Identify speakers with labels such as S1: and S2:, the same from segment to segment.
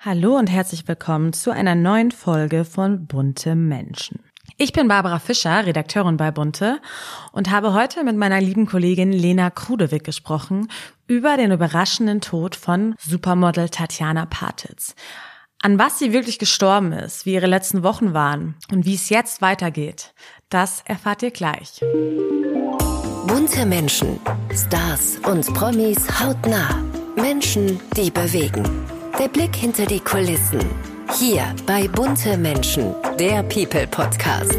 S1: Hallo und herzlich willkommen zu einer neuen Folge von Bunte Menschen. Ich bin Barbara Fischer, Redakteurin bei Bunte und habe heute mit meiner lieben Kollegin Lena Krudewig gesprochen über den überraschenden Tod von Supermodel Tatjana Partitz. An was sie wirklich gestorben ist, wie ihre letzten Wochen waren und wie es jetzt weitergeht, das erfahrt ihr gleich.
S2: Bunte Menschen, Stars und Promis hautnah. Menschen, die bewegen. Der Blick hinter die Kulissen. Hier bei Bunte Menschen, der People Podcast.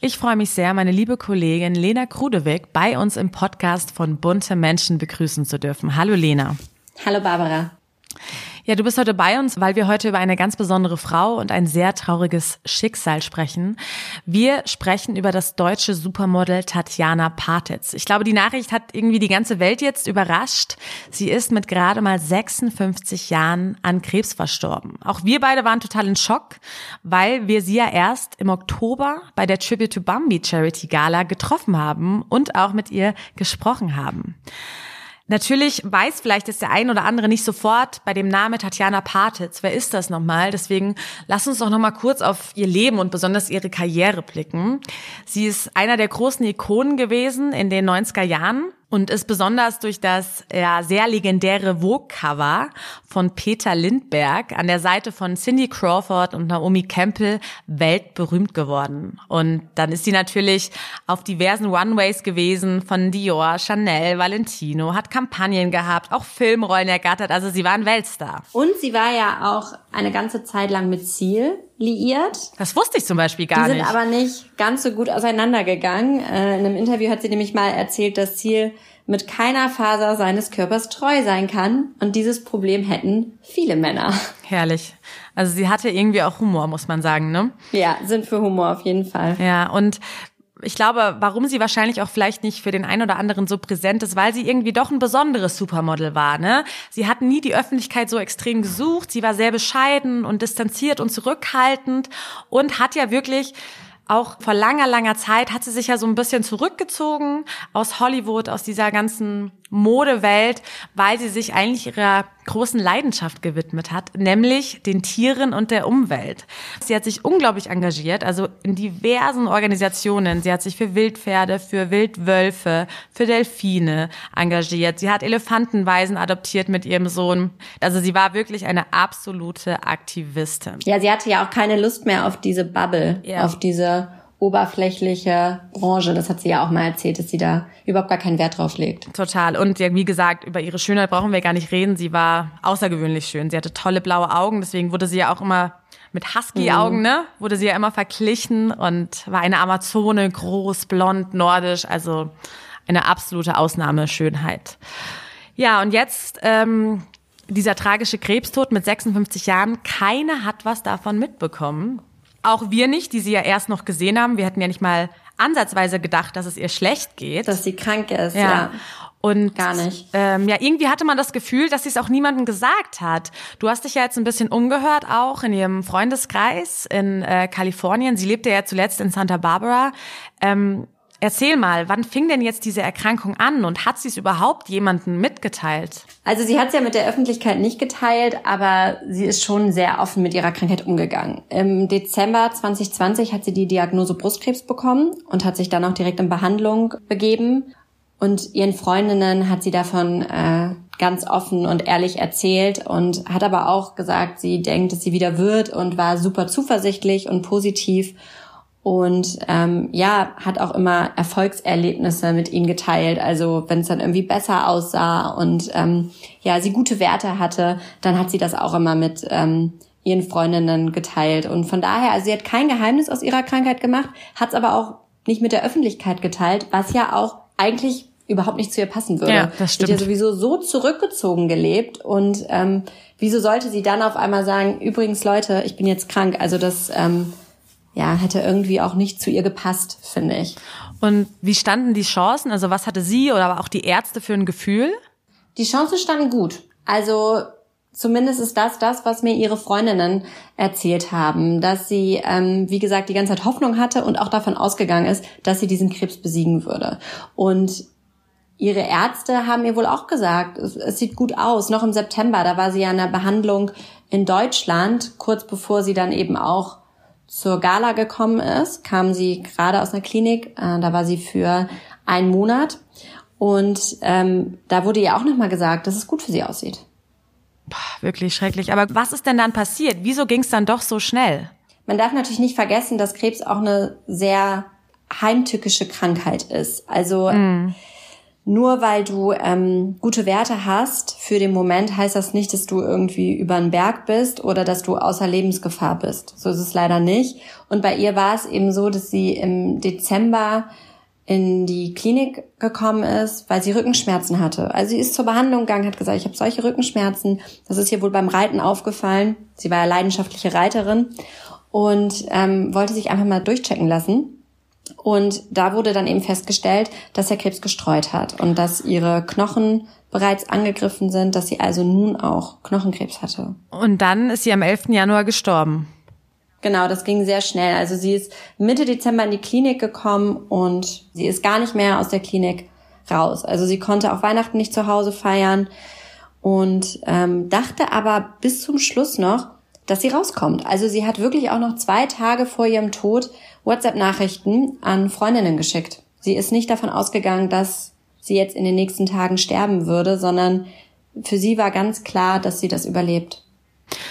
S1: Ich freue mich sehr, meine liebe Kollegin Lena Krudewig bei uns im Podcast von Bunte Menschen begrüßen zu dürfen. Hallo Lena.
S3: Hallo Barbara.
S1: Ja, du bist heute bei uns, weil wir heute über eine ganz besondere Frau und ein sehr trauriges Schicksal sprechen. Wir sprechen über das deutsche Supermodel Tatjana Partitz. Ich glaube, die Nachricht hat irgendwie die ganze Welt jetzt überrascht. Sie ist mit gerade mal 56 Jahren an Krebs verstorben. Auch wir beide waren total in Schock, weil wir sie ja erst im Oktober bei der Tribute to Bambi Charity Gala getroffen haben und auch mit ihr gesprochen haben. Natürlich weiß vielleicht jetzt der ein oder andere nicht sofort bei dem Namen Tatjana Partitz. Wer ist das nochmal? Deswegen lass uns doch nochmal kurz auf ihr Leben und besonders ihre Karriere blicken. Sie ist einer der großen Ikonen gewesen in den 90er Jahren und ist besonders durch das ja, sehr legendäre Vogue-Cover von Peter Lindberg an der Seite von Cindy Crawford und Naomi Campbell weltberühmt geworden. Und dann ist sie natürlich auf diversen Runways gewesen von Dior, Chanel, Valentino, hat Kampagnen gehabt, auch Filmrollen ergattert, also sie war ein Weltstar.
S3: Und sie war ja auch eine ganze Zeit lang mit Ziel liiert.
S1: Das wusste ich zum Beispiel gar
S3: nicht.
S1: Die
S3: sind aber nicht ganz so gut auseinandergegangen. Äh, in einem Interview hat sie nämlich mal erzählt, dass Ziel mit keiner Faser seines Körpers treu sein kann. Und dieses Problem hätten viele Männer.
S1: Herrlich. Also sie hatte irgendwie auch Humor, muss man sagen, ne?
S3: Ja, sind für Humor auf jeden Fall.
S1: Ja, und ich glaube, warum sie wahrscheinlich auch vielleicht nicht für den einen oder anderen so präsent ist, weil sie irgendwie doch ein besonderes Supermodel war. Ne? Sie hat nie die Öffentlichkeit so extrem gesucht. Sie war sehr bescheiden und distanziert und zurückhaltend und hat ja wirklich auch vor langer, langer Zeit hat sie sich ja so ein bisschen zurückgezogen aus Hollywood, aus dieser ganzen Modewelt, weil sie sich eigentlich ihrer großen Leidenschaft gewidmet hat, nämlich den Tieren und der Umwelt. Sie hat sich unglaublich engagiert, also in diversen Organisationen. Sie hat sich für Wildpferde, für Wildwölfe, für Delfine engagiert. Sie hat Elefantenweisen adoptiert mit ihrem Sohn. Also sie war wirklich eine absolute Aktivistin.
S3: Ja, sie hatte ja auch keine Lust mehr auf diese Bubble, ja. auf diese oberflächliche Branche. Das hat sie ja auch mal erzählt, dass sie da überhaupt gar keinen Wert drauf legt.
S1: Total. Und ja, wie gesagt, über ihre Schönheit brauchen wir gar nicht reden. Sie war außergewöhnlich schön. Sie hatte tolle blaue Augen. Deswegen wurde sie ja auch immer mit Husky-Augen, mhm. ne? Wurde sie ja immer verglichen und war eine Amazone, groß, blond, nordisch. Also eine absolute Ausnahmeschönheit. Ja, und jetzt ähm, dieser tragische Krebstod mit 56 Jahren. Keiner hat was davon mitbekommen. Auch wir nicht, die sie ja erst noch gesehen haben. Wir hätten ja nicht mal ansatzweise gedacht, dass es ihr schlecht geht.
S3: Dass sie krank ist, ja. ja.
S1: Und
S3: gar nicht.
S1: Ähm, ja, irgendwie hatte man das Gefühl, dass sie es auch niemandem gesagt hat. Du hast dich ja jetzt ein bisschen umgehört, auch in ihrem Freundeskreis in äh, Kalifornien. Sie lebte ja zuletzt in Santa Barbara. Ähm, Erzähl mal, wann fing denn jetzt diese Erkrankung an und hat sie es überhaupt jemandem mitgeteilt?
S3: Also sie hat es ja mit der Öffentlichkeit nicht geteilt, aber sie ist schon sehr offen mit ihrer Krankheit umgegangen. Im Dezember 2020 hat sie die Diagnose Brustkrebs bekommen und hat sich dann auch direkt in Behandlung begeben. Und ihren Freundinnen hat sie davon äh, ganz offen und ehrlich erzählt und hat aber auch gesagt, sie denkt, dass sie wieder wird und war super zuversichtlich und positiv und ähm, ja, hat auch immer Erfolgserlebnisse mit ihnen geteilt. Also wenn es dann irgendwie besser aussah und ähm, ja, sie gute Werte hatte, dann hat sie das auch immer mit ähm, ihren Freundinnen geteilt. Und von daher, also sie hat kein Geheimnis aus ihrer Krankheit gemacht, hat es aber auch nicht mit der Öffentlichkeit geteilt, was ja auch eigentlich überhaupt nicht zu ihr passen würde.
S1: Ja, das stimmt.
S3: Sie hat ja sowieso so zurückgezogen gelebt und ähm, wieso sollte sie dann auf einmal sagen, übrigens Leute, ich bin jetzt krank. Also das ähm, ja, hätte irgendwie auch nicht zu ihr gepasst, finde ich.
S1: Und wie standen die Chancen? Also was hatte sie oder aber auch die Ärzte für ein Gefühl?
S3: Die Chancen standen gut. Also zumindest ist das das, was mir ihre Freundinnen erzählt haben, dass sie, ähm, wie gesagt, die ganze Zeit Hoffnung hatte und auch davon ausgegangen ist, dass sie diesen Krebs besiegen würde. Und ihre Ärzte haben ihr wohl auch gesagt, es, es, sieht gut aus. Noch im September, da war sie ja in der Behandlung in Deutschland, kurz bevor sie dann eben auch zur Gala gekommen ist, kam sie gerade aus einer Klinik. Äh, da war sie für einen Monat. Und ähm, da wurde ihr auch nochmal gesagt, dass es gut für sie aussieht.
S1: Boah, wirklich schrecklich. Aber was ist denn dann passiert? Wieso ging es dann doch so schnell?
S3: Man darf natürlich nicht vergessen, dass Krebs auch eine sehr heimtückische Krankheit ist. Also mm nur weil du ähm, gute Werte hast für den Moment, heißt das nicht, dass du irgendwie über einen Berg bist oder dass du außer Lebensgefahr bist. So ist es leider nicht. Und bei ihr war es eben so, dass sie im Dezember in die Klinik gekommen ist, weil sie Rückenschmerzen hatte. Also sie ist zur Behandlung gegangen, hat gesagt, ich habe solche Rückenschmerzen. Das ist ihr wohl beim Reiten aufgefallen. Sie war ja leidenschaftliche Reiterin und ähm, wollte sich einfach mal durchchecken lassen. Und da wurde dann eben festgestellt, dass der Krebs gestreut hat und dass ihre Knochen bereits angegriffen sind, dass sie also nun auch Knochenkrebs hatte.
S1: Und dann ist sie am 11. Januar gestorben.
S3: Genau, das ging sehr schnell. Also sie ist Mitte Dezember in die Klinik gekommen und sie ist gar nicht mehr aus der Klinik raus. Also sie konnte auch Weihnachten nicht zu Hause feiern und ähm, dachte aber bis zum Schluss noch, dass sie rauskommt. Also sie hat wirklich auch noch zwei Tage vor ihrem Tod WhatsApp-Nachrichten an Freundinnen geschickt. Sie ist nicht davon ausgegangen, dass sie jetzt in den nächsten Tagen sterben würde, sondern für sie war ganz klar, dass sie das überlebt.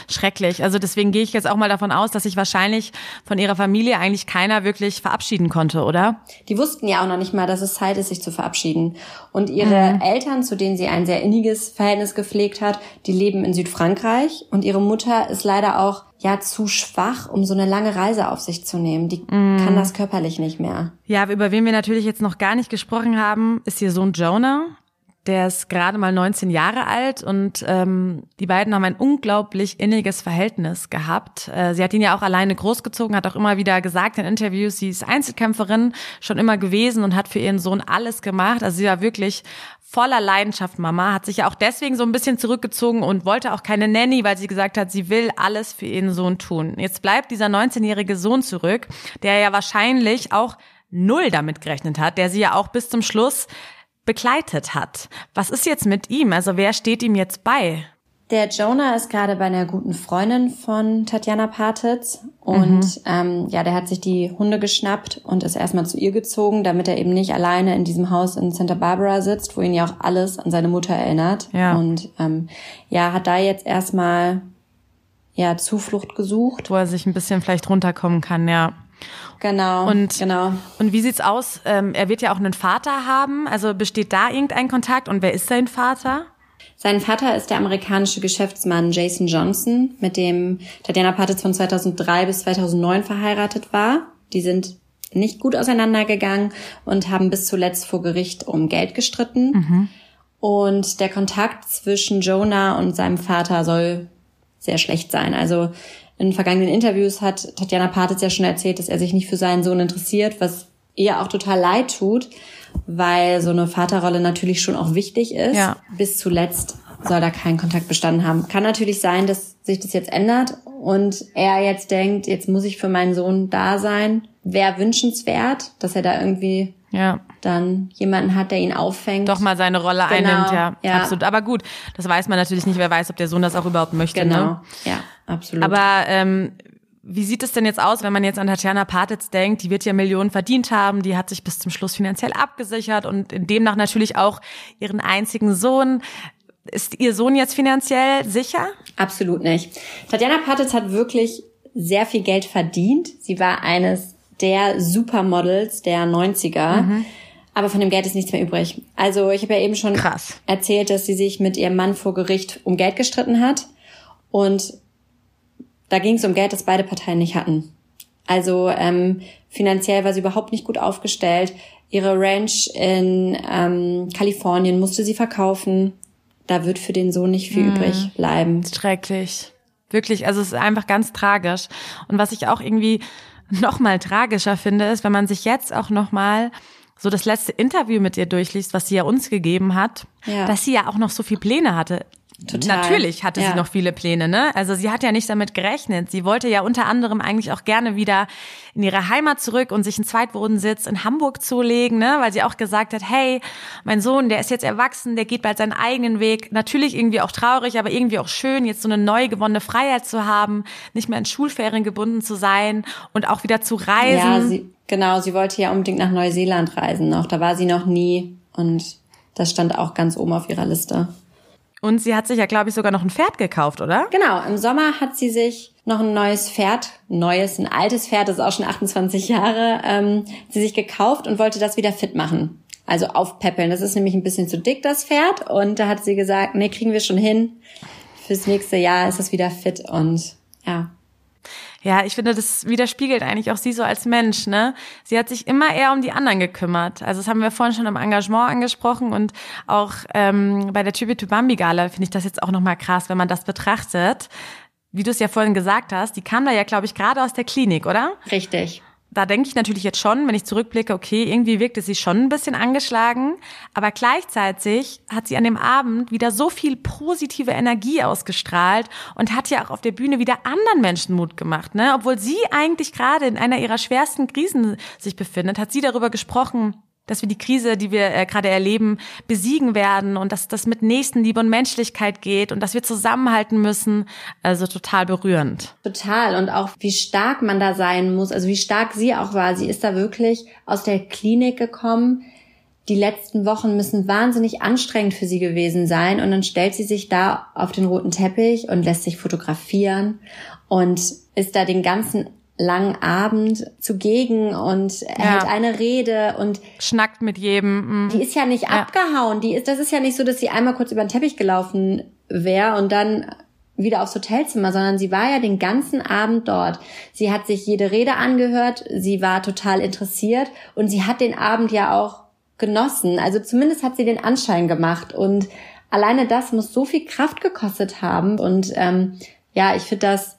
S1: Schrecklich. Also deswegen gehe ich jetzt auch mal davon aus, dass sich wahrscheinlich von ihrer Familie eigentlich keiner wirklich verabschieden konnte, oder?
S3: Die wussten ja auch noch nicht mal, dass es Zeit ist, sich zu verabschieden. Und ihre mhm. Eltern, zu denen sie ein sehr inniges Verhältnis gepflegt hat, die leben in Südfrankreich und ihre Mutter ist leider auch ja zu schwach, um so eine lange Reise auf sich zu nehmen. Die mm. kann das körperlich nicht mehr.
S1: Ja, über wen wir natürlich jetzt noch gar nicht gesprochen haben, ist ihr Sohn Jonah. Der ist gerade mal 19 Jahre alt und ähm, die beiden haben ein unglaublich inniges Verhältnis gehabt. Äh, sie hat ihn ja auch alleine großgezogen, hat auch immer wieder gesagt in Interviews, sie ist Einzelkämpferin schon immer gewesen und hat für ihren Sohn alles gemacht. Also sie war wirklich voller Leidenschaft Mama, hat sich ja auch deswegen so ein bisschen zurückgezogen und wollte auch keine Nanny, weil sie gesagt hat, sie will alles für ihren Sohn tun. Jetzt bleibt dieser 19-jährige Sohn zurück, der ja wahrscheinlich auch null damit gerechnet hat, der sie ja auch bis zum Schluss begleitet hat. Was ist jetzt mit ihm? Also wer steht ihm jetzt bei?
S3: Der Jonah ist gerade bei einer guten Freundin von Tatjana Partitz und mhm. ähm, ja, der hat sich die Hunde geschnappt und ist erstmal zu ihr gezogen, damit er eben nicht alleine in diesem Haus in Santa Barbara sitzt, wo ihn ja auch alles an seine Mutter erinnert. Ja. Und ähm, ja, hat da jetzt erstmal ja Zuflucht gesucht,
S1: wo er sich ein bisschen vielleicht runterkommen kann, ja.
S3: Genau.
S1: Und,
S3: genau.
S1: und wie sieht's aus? Ähm, er wird ja auch einen Vater haben. Also besteht da irgendein Kontakt? Und wer ist sein Vater?
S3: Sein Vater ist der amerikanische Geschäftsmann Jason Johnson, mit dem Tatjana Patitz von 2003 bis 2009 verheiratet war. Die sind nicht gut auseinandergegangen und haben bis zuletzt vor Gericht um Geld gestritten. Mhm. Und der Kontakt zwischen Jonah und seinem Vater soll sehr schlecht sein. Also in vergangenen Interviews hat Tatjana Patitz ja schon erzählt, dass er sich nicht für seinen Sohn interessiert, was ihr auch total leid tut, weil so eine Vaterrolle natürlich schon auch wichtig ist. Ja. Bis zuletzt soll da kein Kontakt bestanden haben. Kann natürlich sein, dass sich das jetzt ändert und er jetzt denkt, jetzt muss ich für meinen Sohn da sein. Wäre wünschenswert, dass er da irgendwie ja. dann jemanden hat, der ihn auffängt.
S1: Doch mal seine Rolle genau. einnimmt, ja. ja. Absolut. Aber gut, das weiß man natürlich nicht. Wer weiß, ob der Sohn das auch überhaupt möchte.
S3: Genau,
S1: ne?
S3: ja, absolut.
S1: Aber ähm, wie sieht es denn jetzt aus, wenn man jetzt an Tatjana Partitz denkt? Die wird ja Millionen verdient haben, die hat sich bis zum Schluss finanziell abgesichert und demnach natürlich auch ihren einzigen Sohn. Ist Ihr Sohn jetzt finanziell sicher?
S3: Absolut nicht. Tatjana Partitz hat wirklich sehr viel Geld verdient. Sie war eines der Supermodels der 90er. Mhm. Aber von dem Geld ist nichts mehr übrig. Also ich habe ja eben schon Krass. erzählt, dass sie sich mit ihrem Mann vor Gericht um Geld gestritten hat. Und da ging es um Geld, das beide Parteien nicht hatten. Also ähm, finanziell war sie überhaupt nicht gut aufgestellt. Ihre Ranch in ähm, Kalifornien musste sie verkaufen. Da wird für den Sohn nicht viel mhm. übrig bleiben.
S1: Schrecklich. Wirklich, also es ist einfach ganz tragisch. Und was ich auch irgendwie noch mal tragischer finde, ist, wenn man sich jetzt auch noch mal so das letzte Interview mit ihr durchliest, was sie ja uns gegeben hat, ja. dass sie ja auch noch so viel Pläne hatte. Total. Natürlich hatte ja. sie noch viele Pläne, ne? Also sie hat ja nicht damit gerechnet. Sie wollte ja unter anderem eigentlich auch gerne wieder in ihre Heimat zurück und sich einen Zweitwohnsitz in Hamburg zulegen, ne? Weil sie auch gesagt hat, hey, mein Sohn, der ist jetzt erwachsen, der geht bald seinen eigenen Weg. Natürlich irgendwie auch traurig, aber irgendwie auch schön, jetzt so eine neu gewonnene Freiheit zu haben, nicht mehr in Schulferien gebunden zu sein und auch wieder zu reisen.
S3: Ja, sie, genau, sie wollte ja unbedingt nach Neuseeland reisen noch. Da war sie noch nie und das stand auch ganz oben auf ihrer Liste.
S1: Und sie hat sich ja, glaube ich, sogar noch ein Pferd gekauft, oder?
S3: Genau, im Sommer hat sie sich noch ein neues Pferd, neues, ein altes Pferd, das ist auch schon 28 Jahre, ähm, sie sich gekauft und wollte das wieder fit machen. Also aufpäppeln. Das ist nämlich ein bisschen zu dick, das Pferd. Und da hat sie gesagt, nee, kriegen wir schon hin. Fürs nächste Jahr ist es wieder fit und ja,
S1: ja, ich finde, das widerspiegelt eigentlich auch sie so als Mensch, ne? Sie hat sich immer eher um die anderen gekümmert. Also das haben wir vorhin schon im Engagement angesprochen und auch ähm, bei der Tübetübambi-Gala finde ich das jetzt auch nochmal krass, wenn man das betrachtet. Wie du es ja vorhin gesagt hast, die kam da ja, glaube ich, gerade aus der Klinik, oder?
S3: Richtig
S1: da denke ich natürlich jetzt schon, wenn ich zurückblicke, okay, irgendwie wirkte sie schon ein bisschen angeschlagen, aber gleichzeitig hat sie an dem Abend wieder so viel positive Energie ausgestrahlt und hat ja auch auf der Bühne wieder anderen Menschen Mut gemacht, ne? Obwohl sie eigentlich gerade in einer ihrer schwersten Krisen sich befindet, hat sie darüber gesprochen, dass wir die Krise, die wir äh, gerade erleben, besiegen werden und dass das mit Nächstenliebe und Menschlichkeit geht und dass wir zusammenhalten müssen. Also total berührend.
S3: Total. Und auch wie stark man da sein muss, also wie stark sie auch war. Sie ist da wirklich aus der Klinik gekommen. Die letzten Wochen müssen wahnsinnig anstrengend für sie gewesen sein. Und dann stellt sie sich da auf den roten Teppich und lässt sich fotografieren und ist da den ganzen langen Abend zugegen und er ja. hält eine Rede und
S1: schnackt mit jedem.
S3: Mhm. Die ist ja nicht ja. abgehauen. Die ist, das ist ja nicht so, dass sie einmal kurz über den Teppich gelaufen wäre und dann wieder aufs Hotelzimmer, sondern sie war ja den ganzen Abend dort. Sie hat sich jede Rede angehört, sie war total interessiert und sie hat den Abend ja auch genossen. Also zumindest hat sie den Anschein gemacht und alleine das muss so viel Kraft gekostet haben und ähm, ja, ich finde das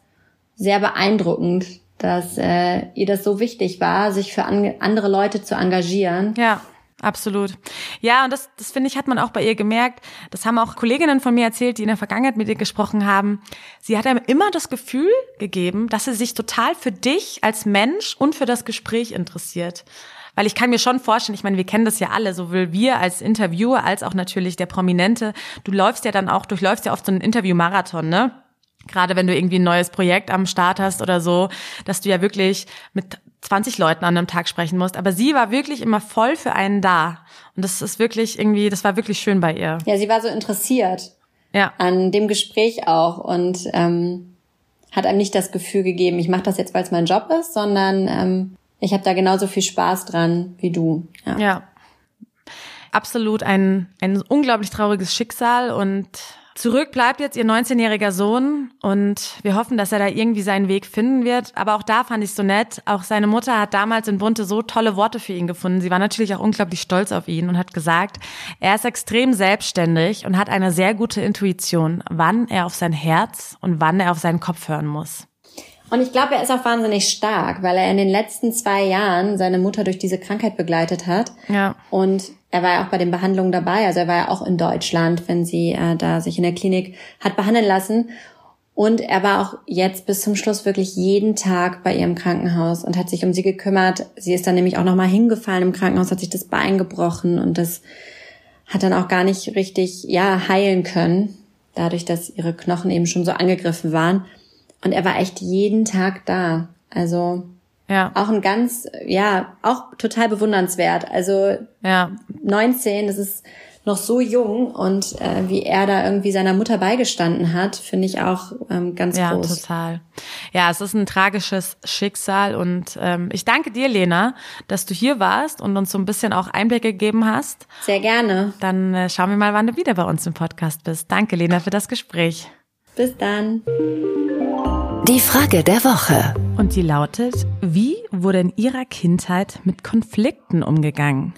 S3: sehr beeindruckend, dass äh, ihr das so wichtig war, sich für an, andere Leute zu engagieren.
S1: Ja. Absolut. Ja, und das, das finde ich, hat man auch bei ihr gemerkt. Das haben auch Kolleginnen von mir erzählt, die in der Vergangenheit mit ihr gesprochen haben. Sie hat einem immer das Gefühl gegeben, dass sie sich total für dich als Mensch und für das Gespräch interessiert. Weil ich kann mir schon vorstellen, ich meine, wir kennen das ja alle, sowohl wir als Interviewer als auch natürlich der Prominente. Du läufst ja dann auch, durchläufst ja oft so einen Interviewmarathon, ne? Gerade wenn du irgendwie ein neues Projekt am Start hast oder so, dass du ja wirklich mit 20 Leuten an einem Tag sprechen musst. Aber sie war wirklich immer voll für einen da. Und das ist wirklich irgendwie, das war wirklich schön bei ihr.
S3: Ja, sie war so interessiert. Ja. An dem Gespräch auch und ähm, hat einem nicht das Gefühl gegeben, ich mache das jetzt, weil es mein Job ist, sondern ähm, ich habe da genauso viel Spaß dran wie du.
S1: Ja. ja. Absolut ein, ein unglaublich trauriges Schicksal und Zurück bleibt jetzt ihr 19-jähriger Sohn und wir hoffen, dass er da irgendwie seinen Weg finden wird. Aber auch da fand ich so nett. Auch seine Mutter hat damals in Bunte so tolle Worte für ihn gefunden. Sie war natürlich auch unglaublich stolz auf ihn und hat gesagt, er ist extrem selbstständig und hat eine sehr gute Intuition, wann er auf sein Herz und wann er auf seinen Kopf hören muss.
S3: Und ich glaube, er ist auch wahnsinnig stark, weil er in den letzten zwei Jahren seine Mutter durch diese Krankheit begleitet hat. Ja. Und er war ja auch bei den Behandlungen dabei. Also er war ja auch in Deutschland, wenn sie äh, da sich in der Klinik hat behandeln lassen. Und er war auch jetzt bis zum Schluss wirklich jeden Tag bei ihrem Krankenhaus und hat sich um sie gekümmert. Sie ist dann nämlich auch nochmal hingefallen im Krankenhaus, hat sich das Bein gebrochen und das hat dann auch gar nicht richtig, ja, heilen können. Dadurch, dass ihre Knochen eben schon so angegriffen waren. Und er war echt jeden Tag da. Also ja. auch ein ganz, ja, auch total bewundernswert. Also ja. 19, das ist noch so jung und äh, wie er da irgendwie seiner Mutter beigestanden hat, finde ich auch ähm, ganz
S1: ja,
S3: groß.
S1: Ja, total. Ja, es ist ein tragisches Schicksal und ähm, ich danke dir, Lena, dass du hier warst und uns so ein bisschen auch Einblicke gegeben hast.
S3: Sehr gerne.
S1: Dann äh, schauen wir mal, wann du wieder bei uns im Podcast bist. Danke, Lena, für das Gespräch.
S3: Bis dann.
S2: Die Frage der Woche.
S1: Und die lautet, wie wurde in Ihrer Kindheit mit Konflikten umgegangen?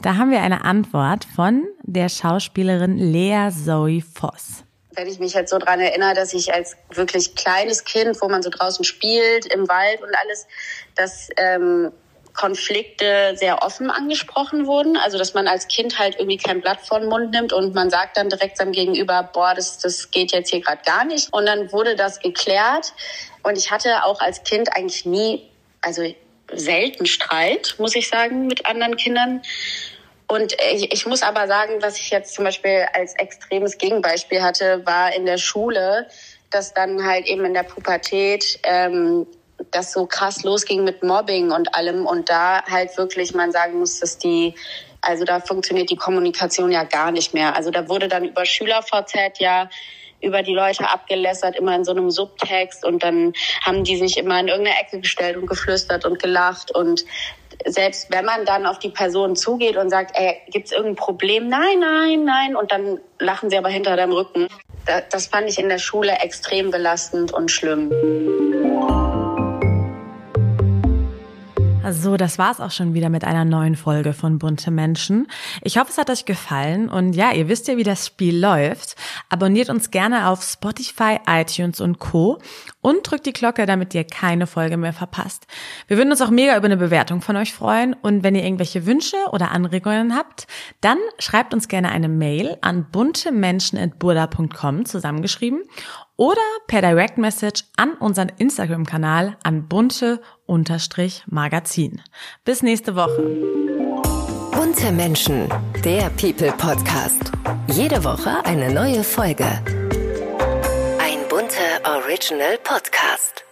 S1: Da haben wir eine Antwort von der Schauspielerin Lea Zoe Voss.
S4: Wenn ich mich jetzt so dran erinnere, dass ich als wirklich kleines Kind, wo man so draußen spielt, im Wald und alles, dass ähm, Konflikte sehr offen angesprochen wurden. Also dass man als Kind halt irgendwie kein Blatt vor den Mund nimmt und man sagt dann direkt seinem Gegenüber, boah, das, das geht jetzt hier gerade gar nicht. Und dann wurde das geklärt. Und ich hatte auch als Kind eigentlich nie, also selten Streit, muss ich sagen, mit anderen Kindern. Und ich, ich muss aber sagen, was ich jetzt zum Beispiel als extremes Gegenbeispiel hatte, war in der Schule, dass dann halt eben in der Pubertät ähm, das so krass losging mit Mobbing und allem und da halt wirklich man sagen muss, dass die also da funktioniert die Kommunikation ja gar nicht mehr. Also da wurde dann über SchülerVZ ja über die Leute abgelässert, immer in so einem Subtext und dann haben die sich immer in irgendeine Ecke gestellt und geflüstert und gelacht und selbst wenn man dann auf die Person zugeht und sagt, ey, gibt's irgendein Problem? Nein, nein, nein und dann lachen sie aber hinter deinem Rücken. Das fand ich in der Schule extrem belastend und schlimm.
S1: So, das war's auch schon wieder mit einer neuen Folge von Bunte Menschen. Ich hoffe, es hat euch gefallen und ja, ihr wisst ja, wie das Spiel läuft. Abonniert uns gerne auf Spotify, iTunes und Co. und drückt die Glocke, damit ihr keine Folge mehr verpasst. Wir würden uns auch mega über eine Bewertung von euch freuen und wenn ihr irgendwelche Wünsche oder Anregungen habt, dann schreibt uns gerne eine Mail an buntemenschen@burda.com zusammengeschrieben oder per Direct Message an unseren Instagram-Kanal an bunte-magazin. Bis nächste Woche.
S2: Bunte Menschen, der People Podcast. Jede Woche eine neue Folge. Ein bunter Original Podcast.